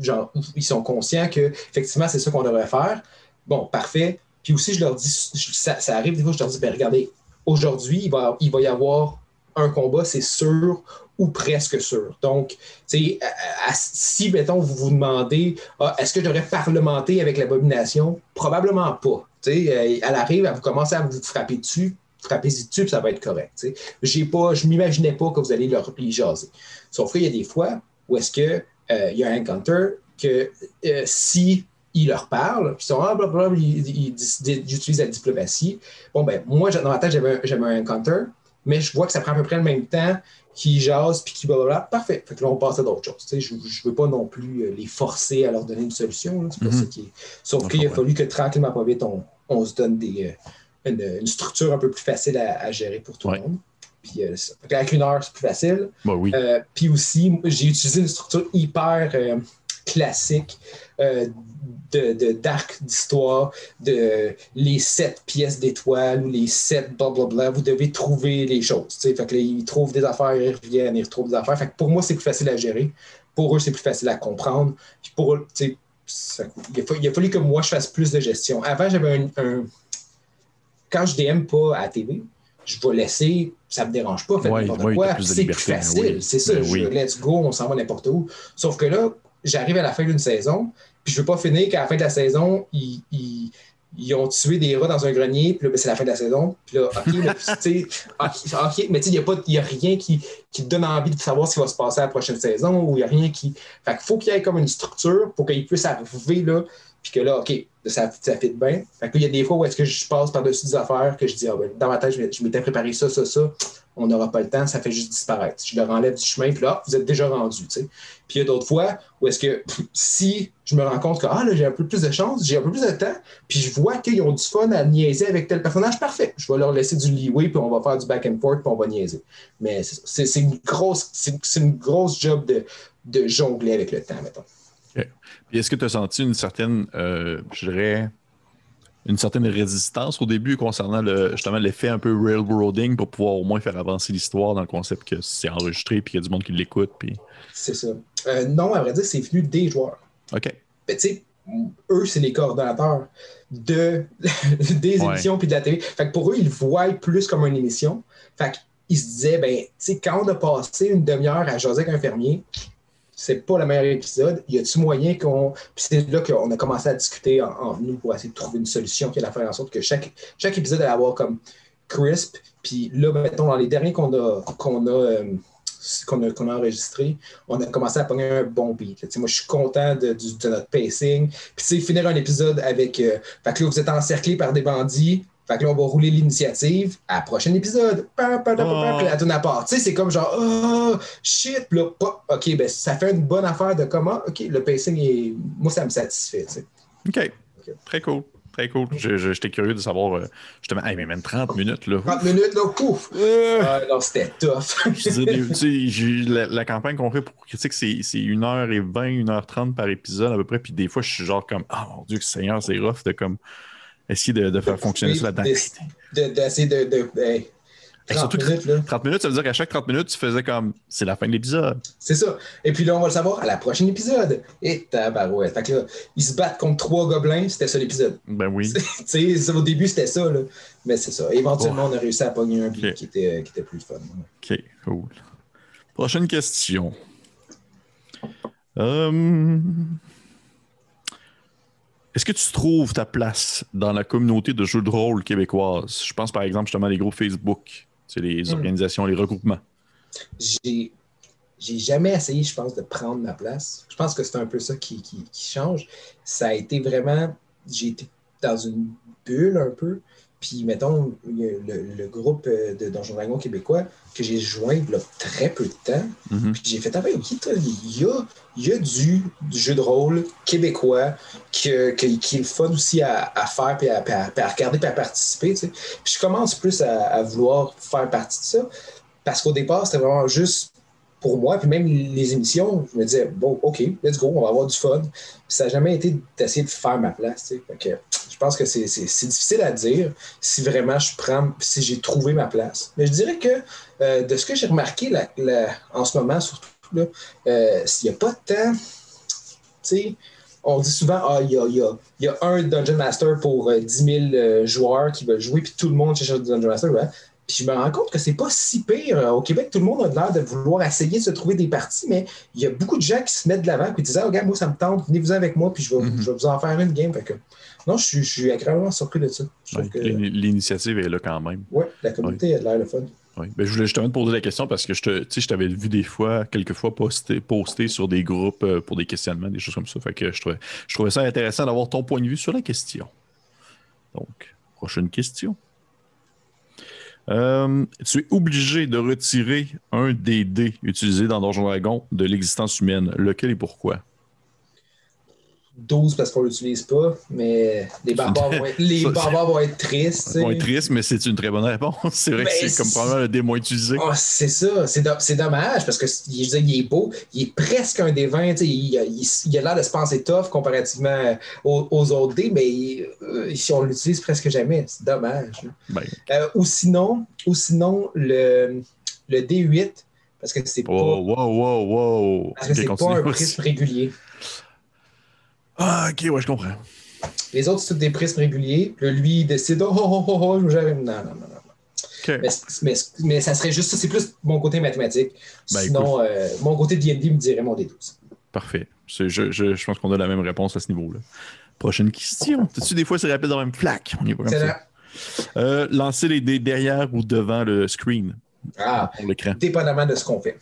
genre, ils sont conscients que, effectivement, c'est ça qu'on devrait faire. Bon, parfait. Puis aussi, je leur dis, ça, arrive des fois, je leur dis, ben, regardez, aujourd'hui, il va, il va y avoir un combat, c'est sûr ou presque sûr. Donc, si, mettons, vous vous demandez, ah, est-ce que je devrais parlementer avec l'abomination? Probablement pas. elle arrive, elle commence à vous frapper dessus, frappez-y dessus, ça va être correct. J'ai pas, je ne m'imaginais pas que vous allez leur y jaser. Sauf qu'il y a des fois où est-ce qu'il euh, y a un encounter que euh, si il leur parle, puis ils sont ah, blablabla, ils, utilisent la diplomatie. Bon, ben, moi, dans ma tête, j'avais un encounter, mais je vois que ça prend à peu près le même temps qu'ils jasent, puis qu'ils blablabla. Parfait. Fait que là, on passe à d'autres choses. Je ne veux pas non plus euh, les forcer à leur donner une solution. Pas mm-hmm. ça qui est... Sauf qu'il a fallu que tranquillement, pas vite, on, on se donne des, une, structure un peu plus facile à, gérer pour tout le monde. Puis, euh, avec une heure, c'est plus facile. Bah oui. Euh, puis aussi, j'ai utilisé une structure hyper euh, classique de, d'arc d'histoire, de les sept pièces d'étoiles ou les sept blablabla. Vous devez trouver les choses. Fait que ils trouvent des affaires, ils reviennent, ils retrouvent des affaires. Fait que pour moi, c'est plus facile à gérer. Pour eux, c'est plus facile à comprendre. Puis pour eux, il, a fallu, que moi, je fasse plus de gestion. Avant, j'avais un quand je DM pas à la TV, je vais laisser, ça me dérange pas, faire n'importe quoi, c'est plus facile. C'est ça, ben je, let's go, on s'en va n'importe où. Sauf que là, j'arrive à la fin d'une saison, puis je veux pas finir qu'à la fin de la saison, ils, ils, ont tué des rats dans un grenier, puis là, ben, c'est la fin de la saison. Puis là, OK, OK, mais tu sais, il n'y a, rien qui, qui, te donne envie de savoir ce qui va se passer à la prochaine saison, ou il n'y a rien qui. Fait qu'il faut qu'il y ait comme une structure pour qu'ils puissent arriver là, puis que là, OK, ça, ça fit bien. Fait que il y a des fois où est-ce que je passe par-dessus des affaires que je dis, ah, ben, dans ma tête, je m'étais préparé ça, ça, ça. On n'aura pas le temps, ça fait juste disparaître. Je leur enlève du chemin, puis là, vous êtes déjà rendu. Puis il y a d'autres fois où est-ce que si je me rends compte que ah, j'ai un peu plus de chance, j'ai un peu plus de temps, puis je vois qu'ils ont du fun à niaiser avec tel personnage, parfait. Je vais leur laisser du leeway, puis on va faire du back and forth, puis on va niaiser. Mais c'est une grosse, c'est une grosse job de jongler avec le temps, mettons est-ce que tu as senti une certaine, euh, je dirais, une certaine résistance au début concernant le, justement l'effet un peu railroading pour pouvoir au moins faire avancer l'histoire dans le concept que c'est enregistré puis qu'il y a du monde qui l'écoute? Puis... C'est ça. Euh, non, à vrai dire, c'est venu des joueurs. OK. Tu sais, eux, c'est les coordonnateurs de, des émissions puis de la télé. Fait que pour eux, ils voient plus comme une émission. Fait qu'ils se disaient, ben, tu sais, quand on a passé une demi-heure à jaser avec un fermier, c'est pas le meilleur épisode. Y a-t-il moyen qu'on. Puis c'est là qu'on a commencé à discuter en, nous pour essayer de trouver une solution qui allait faire en sorte que chaque, chaque épisode allait avoir comme crisp. Puis là, mettons, dans les derniers qu'on a, qu'on euh, enregistré, on a commencé à pogner un bon beat. Moi, je suis content de, notre pacing. Puis, tu finir un épisode avec. euh, fait que là, vous êtes encerclés par des bandits. Fait que là, on va rouler l'initiative. À prochain épisode. Oh. puis la tourne à part. Tu sais, c'est comme genre, oh, shit. Là, pop. OK, ben, ça fait une bonne affaire de comment. OK, le pacing est. Moi, ça me satisfait. tu sais. OK. Très cool. Très cool. J'étais curieux de savoir, euh, justement, hey, mais même 30 minutes, là. 30 minutes, là, pouf. Euh, Ah, non, c'était tough. je veux dire, tu sais, j'ai- la, la campagne qu'on fait pour critique, c'est c'est 1h20, 1h30 par épisode à peu près. Puis des fois, je suis genre comme, ah mon Dieu, que Seigneur, c'est rough de comme essayer de, de faire fonctionner ça là-dedans. De- D'essayer de. de, hey, Et 30 surtout que- minutes, là. 30 minutes, ça veut dire qu'à chaque 30 minutes, tu faisais comme, c'est la fin de l'épisode. C'est ça. Et puis là, on va le savoir à la prochaine épisode. Et tabarouette. Fait que là, ils se battent contre trois gobelins, c'était ça l'épisode. Ben oui. tu sais, au début, c'était ça, là. Mais c'est ça. Éventuellement, on a réussi à pogner un qui, était, qui était plus fun. OK, cool. Prochaine question. Euh, Est-ce que tu trouves ta place dans la communauté de jeux de rôle québécoise? Je pense par exemple justement les groupes Facebook, c'est les Hmm. organisations, les regroupements. J'ai. J'ai jamais essayé, je pense, de prendre ma place. Je pense que c'est un peu ça qui, qui- qui change. Ça a été vraiment. J'ai été dans une bulle un peu. Puis, mettons, le, le groupe euh, de Donjon Dragon québécois que j'ai joint il y a très peu de temps. Mhm. Puis j'ai fait, ah ben, ok, il y a, il y a du, du jeu de rôle québécois que- que- qui est le fun aussi à, à faire, puis à, regarder, puis à participer. tu sais. Puis je commence plus à, à vouloir faire partie de ça, parce qu'au départ, c'était vraiment juste pour moi, puis même les émissions, je me disais, bon, ok, let's go, on va avoir du fun. Ça n'a jamais été d'essayer de faire ma place. tu je pense que c'est difficile à dire si vraiment je prends, si j'ai trouvé ma place. Mais je dirais que euh, de ce que j'ai remarqué la- la- en ce moment, surtout, euh, s'il n'y a pas tant. Tu sais, on dit souvent, ah, il y a, y a- y a un Dungeon Master pour euh, 10 000 euh, joueurs qui veulent jouer, puis tout le monde cherche un Dungeon Master. ouais. Puis je me rends compte que c'est pas si pire. Euh, Au Québec, tout le monde a l'air de vouloir essayer de se trouver des parties, mais il y a beaucoup de gens qui se mettent de l'avant et disent Ah, regarde, moi, ça me tente, venez-vous avec moi, puis je vais, Mhm. je vais vous en faire une game. Fait que, non, je suis, je suis agréablement surpris de ça. Ouais, que L'initiative est là quand même. ouais, la communauté a de l'air le fun. Oui. Ben, je voulais justement te poser la question parce que je te, t'avais vu des fois, quelques fois poster, poster sur des groupes euh, pour des questionnements, des choses comme ça. Fait que je trouvais, je trouvais ça intéressant d'avoir ton point de vue sur la question. Donc, prochaine question. Euh, tu es obligé de retirer un des dés utilisés dans Donjon Dragon de l'existence humaine. Lequel et pourquoi? 12 parce qu'on ne l'utilise pas, mais les barbares vont être, les Ça, barbares vont être tristes. mais c'est une très bonne réponse. C'est vrai que Ben, c'est comme probablement le dé moins utilisé. Ah, c'est ça, c'est, do- c'est dommage parce que je veux dire, il est beau, il est presque un des 20, tu sais, il, il a l'air de se penser tough comparativement aux, aux autres dés, mais il- euh, si on l'utilise presque jamais, c'est dommage. Ben, Euh, ou sinon, ou sinon le, le D8, parce que c'est wow, wow, wow, wow. pas, parce que Ok, c'est pas un prisme régulier. Ah, ok, ouais, je comprends. Les autres, c'est des prismes réguliers. Lui, il décide, oh, oh, oh, oh, je gère. Non, non, non, non. Mais, mais, mais ça serait juste ça, c'est plus mon côté mathématique. Ben, Sinon, euh, mon côté D&D me dirait mon D12. Parfait. Je, je, je pense qu'on a la même réponse à ce niveau-là. Prochaine question. Sais-tu, des fois, c'est rapide dans la même flac? On y va comme C'est ça. là. Euh, lancer les dés derrière ou devant le screen? Ah, pour l'écran. dépendamment de ce qu'on fait.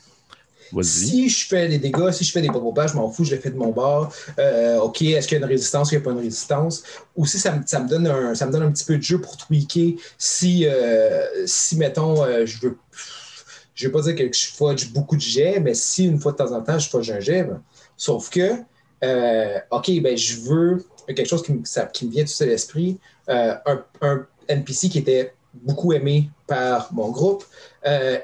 Si je fais des dégâts, si je fais des pas je m'en fous, je les fais de mon bord. Euh, OK, est-ce qu'il y a une résistance, il n'y a pas une résistance? Ou si ça me, ça me donne un, ça me donne un petit peu de jeu pour tweaker. Si, euh, si mettons, euh, je veux. Je ne veux pas dire que je fudge beaucoup de jets, mais si une fois de temps en temps, je fudge un jet, ben, sauf que, OK, ben, je veux quelque chose qui me, vient tout à l'esprit. Un, NPC qui était beaucoup aimé par mon groupe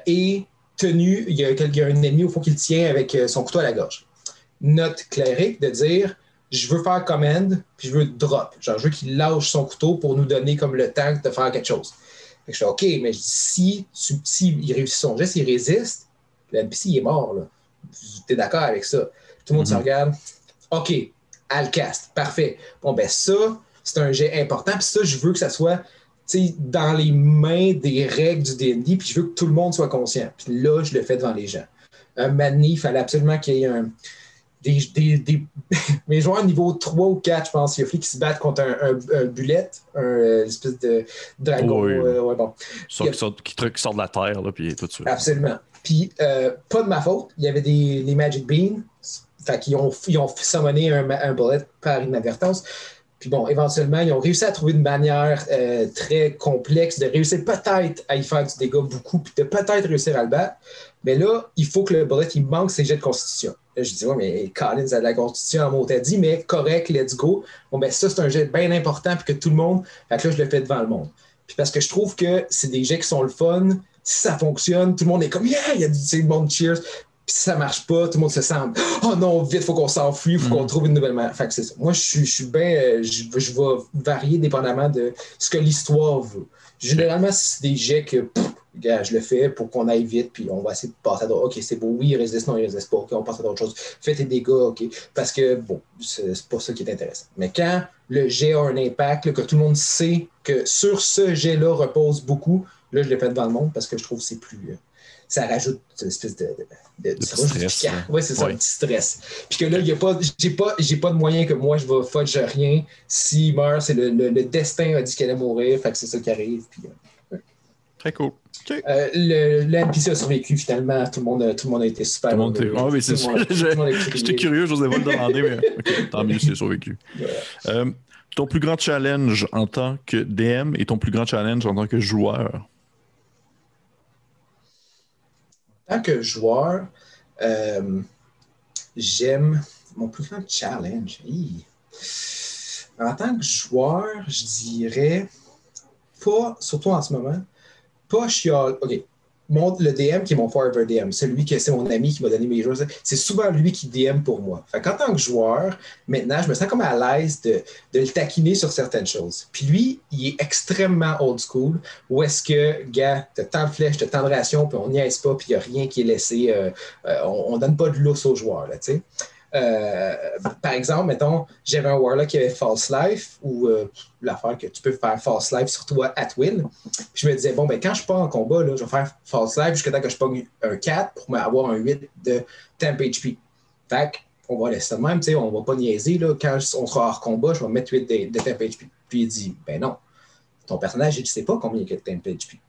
et tenu, il y, a, il y a un ennemi au fond qui le tient avec euh, son couteau à la gorge. Notre cléric de dire je veux faire command, puis je veux drop. Genre, je veux qu'il lâche son couteau pour nous donner comme le temps de faire quelque chose. Fait que je fais OK, mais je dis, si, tu- si il réussit son geste, il résiste, le NPC il est mort. Là. Tu es d'accord avec ça? Tout le monde se Mhm. regarde. OK, Alcast, parfait. Bon, ben ça, c'est un jet important. Puis ça, je veux que ça soit dans les mains des règles du D&D, puis je veux que tout le monde soit conscient. Puis là, je le fais devant les gens. Un moment donné, il fallait absolument qu'il y ait un... des, mes joueurs niveau 3 ou 4, je pense, il y a qui se battent contre un, un, bullet, un espèce de dragon. ouais, bon. qui, sort, qui, sort, de la terre, là, puis tout de suite. Absolument. Puis, pas de ma faute, il y avait des les Magic Beans. Fait qu'ils ont, ils ont summoné un, un bullet par inadvertance. Puis bon, éventuellement, ils ont réussi à trouver une manière euh, très complexe de réussir peut-être à y faire du dégât beaucoup, puis de peut-être réussir à le battre. Mais là, il faut que le bullet, il manque ses jets de constitution. Là, je dis, ouais, mais Collins a de la constitution en mot dit, mais correct, let's go. Bon, ben ça, c'est un jet bien important, puis que tout le monde. Fait que là, je le fais devant le monde. Puis parce que je trouve que c'est des jets qui sont le fun. Si ça fonctionne, tout le monde est comme, yeah, il y a du monde cheers. Puis si ça marche pas, tout le monde se sent Oh non, vite, faut qu'on s'enfuit, faut qu'on mm. trouve une nouvelle manière. Fait que c'est ça. Moi, je suis, je suis bien. Euh, je, je, vais varier dépendamment de ce que l'histoire veut. Généralement, c'est des jets que je le fais pour qu'on aille vite, puis on va essayer de passer à d'autres. OK, c'est beau, oui, il résiste, non, il résiste pas. OK, on passe à d'autres choses. Fais tes dégâts, OK. Parce que, bon, c'est pas ça qui est intéressant. Mais quand le jet a un impact, que tout le monde sait que sur ce jet-là repose beaucoup, là, je le fais devant le monde parce que je trouve que c'est plus. Euh, ça rajoute une espèce de, de, de, stress. Oui, c'est ça, un petit stress. Puis que là, j'ai pas, pas, pas de moyen que moi, je vais fudge rien. S'il meurt, c'est le, le, destin a dit qu'elle allait mourir, fait que c'est ça qui arrive. Puis, euh, Très cool. Euh, le, le, NPC a survécu finalement. Tout le monde, tout le monde a été super. Tout le monde était... Ah oui, c'est ça. J'étais curieux, je n'osais pas le demander, mais tant mieux, c'est survécu. Euh, ton plus grand challenge en tant que DM et ton plus grand challenge en tant que joueur? En tant que joueur, euh, j'aime mon plus grand challenge. En tant que joueur, je dirais pas, surtout en ce moment, pas chial. OK. Le DM qui est mon forever DM, celui que c'est mon ami qui m'a donné mes joueurs, c'est souvent lui qui DM pour moi. Fait qu'en tant que joueur, maintenant, je me sens comme à l'aise de, le taquiner sur certaines choses. Puis lui, il est extrêmement old school, où est-ce que, gars, t'as tant de flèches, t'as tant de rations, puis on n'y aise pas, puis il n'y a rien qui est laissé. Euh, euh, on, ne donne pas de lousse aux joueurs, là, tu sais. Euh, par exemple, mettons, j'avais un Warlock qui avait False Life ou euh, l'affaire que tu peux faire False Life sur toi at will. Puis je me disais, bon, ben, quand je pars en combat, là, je vais faire False Life jusqu'à temps que je pogne un 4 pour avoir un 8 de temp HP. Fait on va laisser ça de même, on va pas niaiser. Là, quand on sera hors combat, je vais mettre 8 de, de temp HP. Puis il dit, ben non, ton personnage, il ne sait pas combien il y a de temp HP.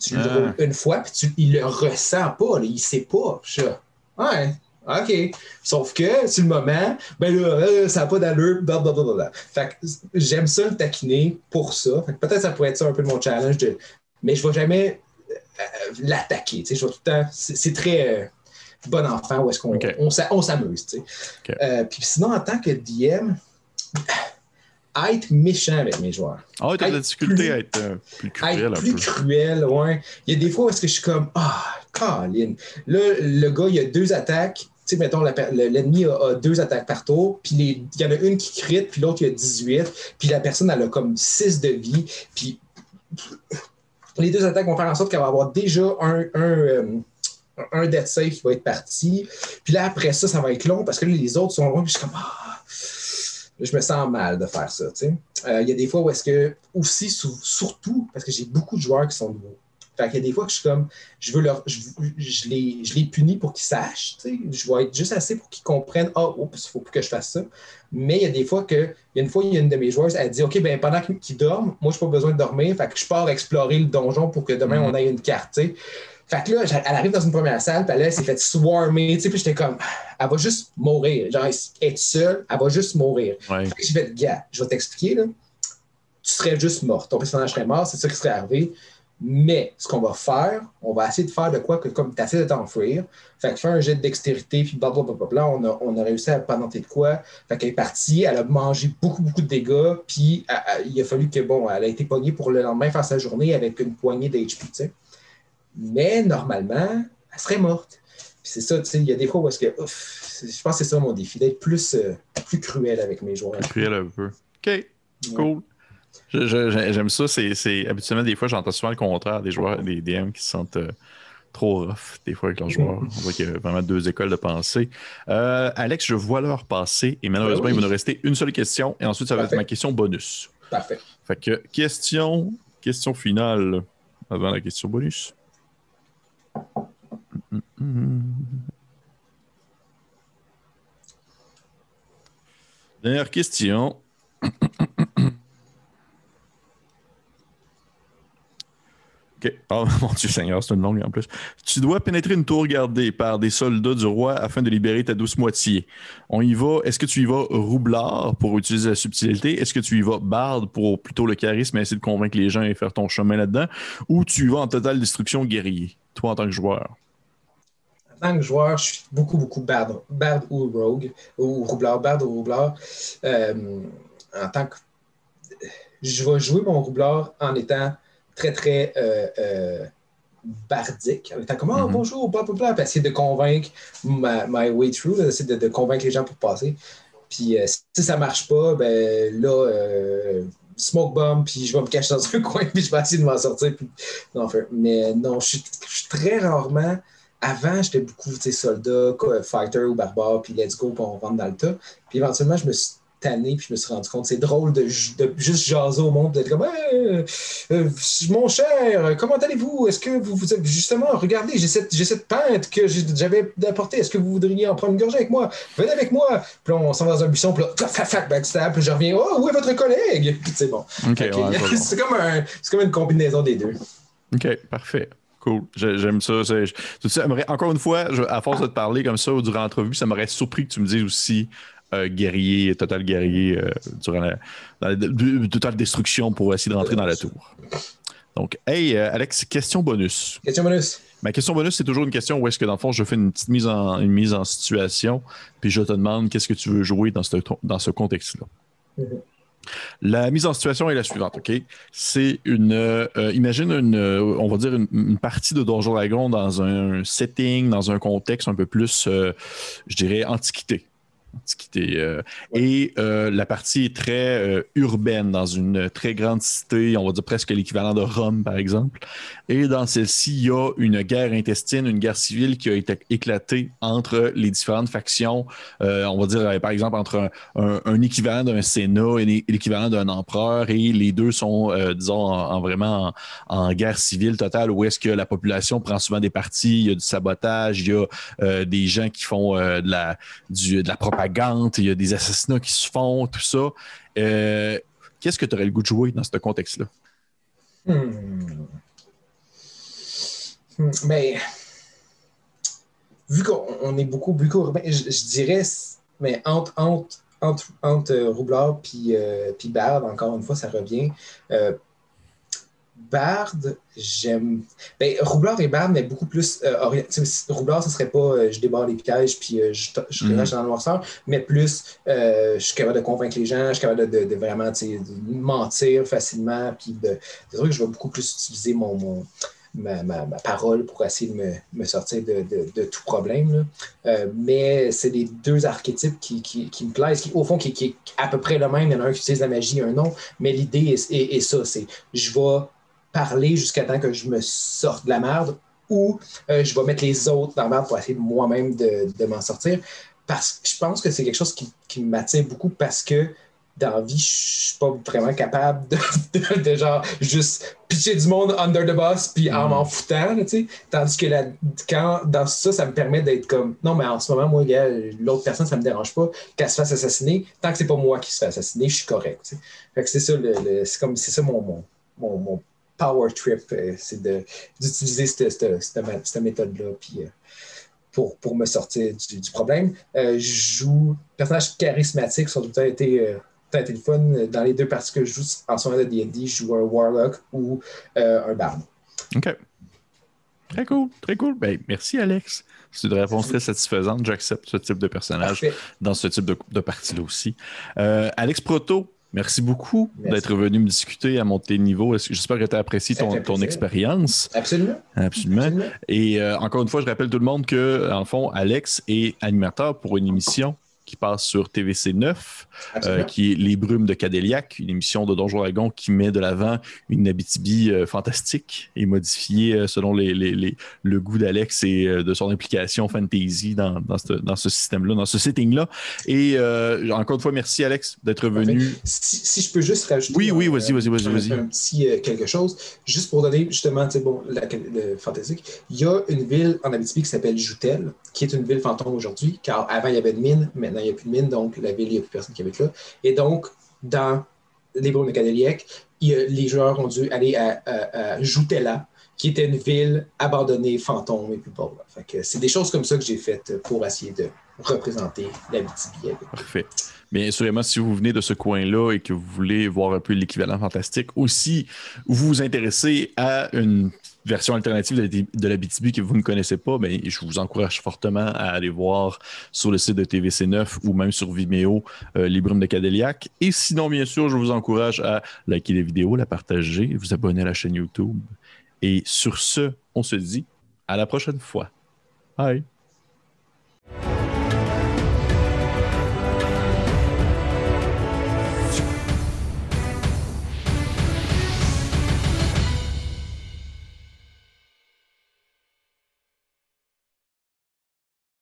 Tu le ah. une fois, puis tu, il le ressent pas, là, il sait pas. Je, ouais, OK. Sauf que, sur le moment, ben là, euh, ça n'a pas d'allure, blablabla. Fait que j'aime ça le taquiner pour ça. peut-être ça pourrait être ça un peu de mon challenge, de... mais je ne vais jamais euh, l'attaquer. Je vais tout le temps. C'est très euh, bon enfant où est-ce qu'on on, s'amuse. puis sinon, en tant que DM, être méchant avec mes joueurs. Ah tu as de la difficulté à être plus cruel. Être plus cruel, ouais. Il y a des fois où est-ce que je suis comme, ah, Colin. Là, le gars, il a deux attaques sais, mettons, l'ennemi a, deux attaques par tour, puis il y en a une qui crit, puis l'autre, il a 18, puis la personne, elle a comme 6 de vie, puis les deux attaques vont faire en sorte qu'elle va avoir déjà un, un, euh, un save qui va être parti. Puis là, après ça, ça va être long parce que les autres sont longs. Puis je suis comme, ah, je me sens mal de faire ça. Euh, il y a des fois où est-ce que, aussi, surtout, parce que j'ai beaucoup de joueurs qui sont nouveaux. Fait qu'il y a des fois que je suis comme, je veux leur, je, je les, je les punis pour qu'ils sachent, je vais être juste assez pour qu'ils comprennent, ah, oh, oups, il faut plus que je fasse ça. Mais il y a des fois que, il y a une fois, il y a une de mes joueuses, elle dit, OK, ben pendant qu'ils dorment, moi, je n'ai pas besoin de dormir, fait que je pars explorer le donjon pour que demain, on mhm. ait une carte, Fait que là, elle arrive dans une première salle, puis là, elle s'est fait swarmer, tu sais, puis j'étais comme, elle va juste mourir. Genre, être seule, elle va juste mourir. Ouais. Fait que j'ai fait, gars, je vais t'expliquer, là. Tu serais juste mort. Ton personnage serait mort, c'est ça qui serait arrivé. Mais ce qu'on va faire, on va essayer de faire de quoi que comme tu essaies de t'enfuir. Fait que faire un jet de dextérité, puis blablabla, on a, on a réussi à pas noter de quoi. Fait qu'elle est partie, elle a mangé beaucoup, beaucoup de dégâts, puis il a fallu que, bon, elle a été pognée pour le lendemain faire sa journée avec une poignée d'HP, tu sais. Mais normalement, elle serait morte. Puis c'est ça, tu sais, il y a des fois où est-ce que, je pense que c'est ça mon défi, d'être plus, euh, plus cruel avec mes joueurs. Cruel un peu. OK, cool. J'aime ça. C'est habituellement des fois j'entends souvent le contraire des joueurs, des DM qui se sentent euh, trop rough des fois avec leurs joueurs. On voit qu'il y a vraiment deux écoles de pensée. Euh, Alex, je vois l'heure passer et malheureusement ben il va nous rester une seule question et ensuite ça va être ma question bonus. Parfait. Fait que question, question finale avant la question bonus. Dernière question. OK. Oh mon Dieu Seigneur, c'est une longue en plus. Tu dois pénétrer une tour gardée par des soldats du roi afin de libérer ta douce moitié. On y va. Est-ce que tu y vas roublard pour utiliser la subtilité? Est-ce que tu y vas barde pour plutôt le charisme et essayer de convaincre les gens et faire ton chemin là-dedans? Ou tu y vas en totale destruction guerrier, toi en tant que joueur? En tant que joueur, je suis beaucoup, beaucoup barde, barde ou rogue, ou roublard, barde ou roublard. Euh, en tant que. Je vais jouer mon roublard en étant très, très euh, euh, bardique, en étant comme oh, bonjour, bla bla bla, puis essayer de convaincre my, my way through, essayer de, de, convaincre les gens pour passer. Puis euh, si ça marche pas, ben là, euh, smoke bomb, puis je vais me cacher dans un coin, puis je vais essayer de m'en sortir. Puis... Non, enfin, mais non, je suis, je suis très rarement. Avant, j'étais beaucoup soldat, fighter ou barbare, puis let's go, puis on rentre dans le tas. Puis éventuellement, je me suis tanné, puis je me suis rendu compte, c'est drôle de, de, juste jaser au monde, d'être comme euh, Mon cher, comment allez-vous? Est-ce que vous, vous justement, regardez, j'ai cette, cette pinte que j'avais apportée, est-ce que vous voudriez en prendre une gorgée avec moi? Venez avec moi Puis là, on s'en va dans un buisson, puis là, fac, fac, backstab, puis je reviens Oh, où est votre collègue? C'est bon. c'est comme, un, comme une combinaison des deux. OK, parfait. Cool. J'aime ça. Encore une fois, à force de te parler comme ça durant l'entrevue, ça m'aurait surpris que tu me dises aussi euh, guerrier, total guerrier euh, durant la, totale destruction pour essayer de rentrer dans la tour. Donc, hey, euh, Alex, question bonus. Question bonus. Ma question bonus, c'est toujours une question où est-ce que, dans le fond, je fais une petite mise en, une mise en situation, puis je te demande qu'est-ce que tu veux jouer dans ce, dans ce contexte-là. Mm-hmm. La mise en situation est la suivante, OK? C'est une. imagine une, on va dire, une, partie de Donjon Dragon dans un setting, dans un contexte un peu plus, je dirais, antiquité. Euh, et euh, la partie est très euh, urbaine, dans une très grande cité, on va dire presque l'équivalent de Rome, par exemple. Et dans celle-ci, il y a une guerre intestine, une guerre civile qui a été éclatée entre les différentes factions. on va dire, par exemple, entre un, équivalent d'un Sénat et l'équivalent d'un empereur. Et les deux sont, disons, en, vraiment en, guerre civile totale, où est-ce que la population prend souvent des partis, il y a du sabotage, il y a des gens qui font de, la, propagande il y a des assassinats qui se font, tout ça. Euh, qu'est-ce que tu aurais le goût de jouer dans ce contexte-là? Hmm. Hmm. Mais vu qu'on est beaucoup, beaucoup urbain, je, dirais, mais entre, entre, entre, entre Roublard puis, euh, puis Bard, encore une fois, ça revient. Euh, Bard, j'aime. Ben, Roublard et Bard, mais beaucoup plus euh, orienté. Roublard, ce serait pas euh, je débarre les pièges puis euh, je, je mm dans le noirceur, mais plus euh, je suis capable de convaincre les gens, je suis capable de, de, vraiment de mentir facilement. Puis de, c'est vrai que je vais beaucoup plus utiliser mon, mon ma, parole pour essayer de me, sortir de, tout problème. mais c'est les deux archétypes qui, me plaisent, qui, au fond, qui, est à peu près le même. Il y en a un qui utilise la magie, un non. Mais l'idée est, ça c'est je vais parler jusqu'à temps que je me sorte de la merde ou euh, je vais mettre les autres dans la merde pour essayer moi-même de, de m'en sortir. Parce que je pense que c'est quelque chose qui m'attire beaucoup parce que dans la vie, je suis pas vraiment capable de, de, genre juste pitcher du monde under the bus puis en mm. m'en foutant, tu sais. Tandis que la, quand dans ça, ça me permet d'être comme non, mais en ce moment, moi, l'autre personne, ça me dérange pas qu'elle se fasse assassiner. Tant que c'est pas moi qui se fait assassiner, je suis correct. Tu sais. Fait que c'est ça, le, c'est comme c'est ça mon, mon, mon power trip, euh, c'est d'utiliser cette, méthode-là puis, euh, pour, pour me sortir du, problème. Euh, je joue personnages charismatiques, ça a été été le fun. Dans les deux parties que je joue en ce moment de D&D, je joue un Warlock ou un Bard. OK. Très cool, très cool. Ben, merci Alex. C'est une réponse très satisfaisante. J'accepte ce type de personnage dans ce type de, de partie-là aussi. Alex Proto, Merci beaucoup d'être venu me discuter à monter de niveau. J'espère que tu as apprécié ton, ton expérience. Absolument. Absolument. Et euh, encore une fois, je rappelle tout le monde que, en fond, Alex est animateur pour une émission qui passe sur TVC 9, euh, qui est Les Brumes de Cadéliac, une émission de Donjon Dragon qui met de l'avant une Abitibi euh, fantastique et modifiée euh, selon les, les, le goût d'Alex et de son implication fantasy dans, dans ce, dans ce système-là, dans ce setting-là. Et encore une fois, merci Alex d'être venu. Si, je peux juste rajouter oui, oui, vas-y, vas-y, vas-y, vas-y. Un, petit quelque chose, juste pour donner justement, bon, la, le fantastique, il y a une ville en Abitibi qui s'appelle Joutel, qui est une ville fantôme aujourd'hui, car avant il y avait une mine, maintenant il n'y a plus de mine, donc la ville, il n'y a plus personne qui habite là. Et donc, dans les brumes de les joueurs ont dû aller à, Joutella, qui était une ville abandonnée, fantôme et plus pauvre. c'est des choses comme ça que j'ai faites pour essayer de représenter la BTB. Parfait. Bien sûrement, si vous venez de ce coin-là et que vous voulez voir un peu l'équivalent fantastique, aussi vous vous intéressez à une version alternative de la BTB que vous ne connaissez pas, bien, je vous encourage fortement à aller voir sur le site de TVC9 ou même sur Vimeo euh, de Cadéliac. Et sinon, bien sûr, je vous encourage à liker les vidéos, la partager, vous abonner à la chaîne YouTube. Et sur ce, on se dit à la prochaine fois. Bye.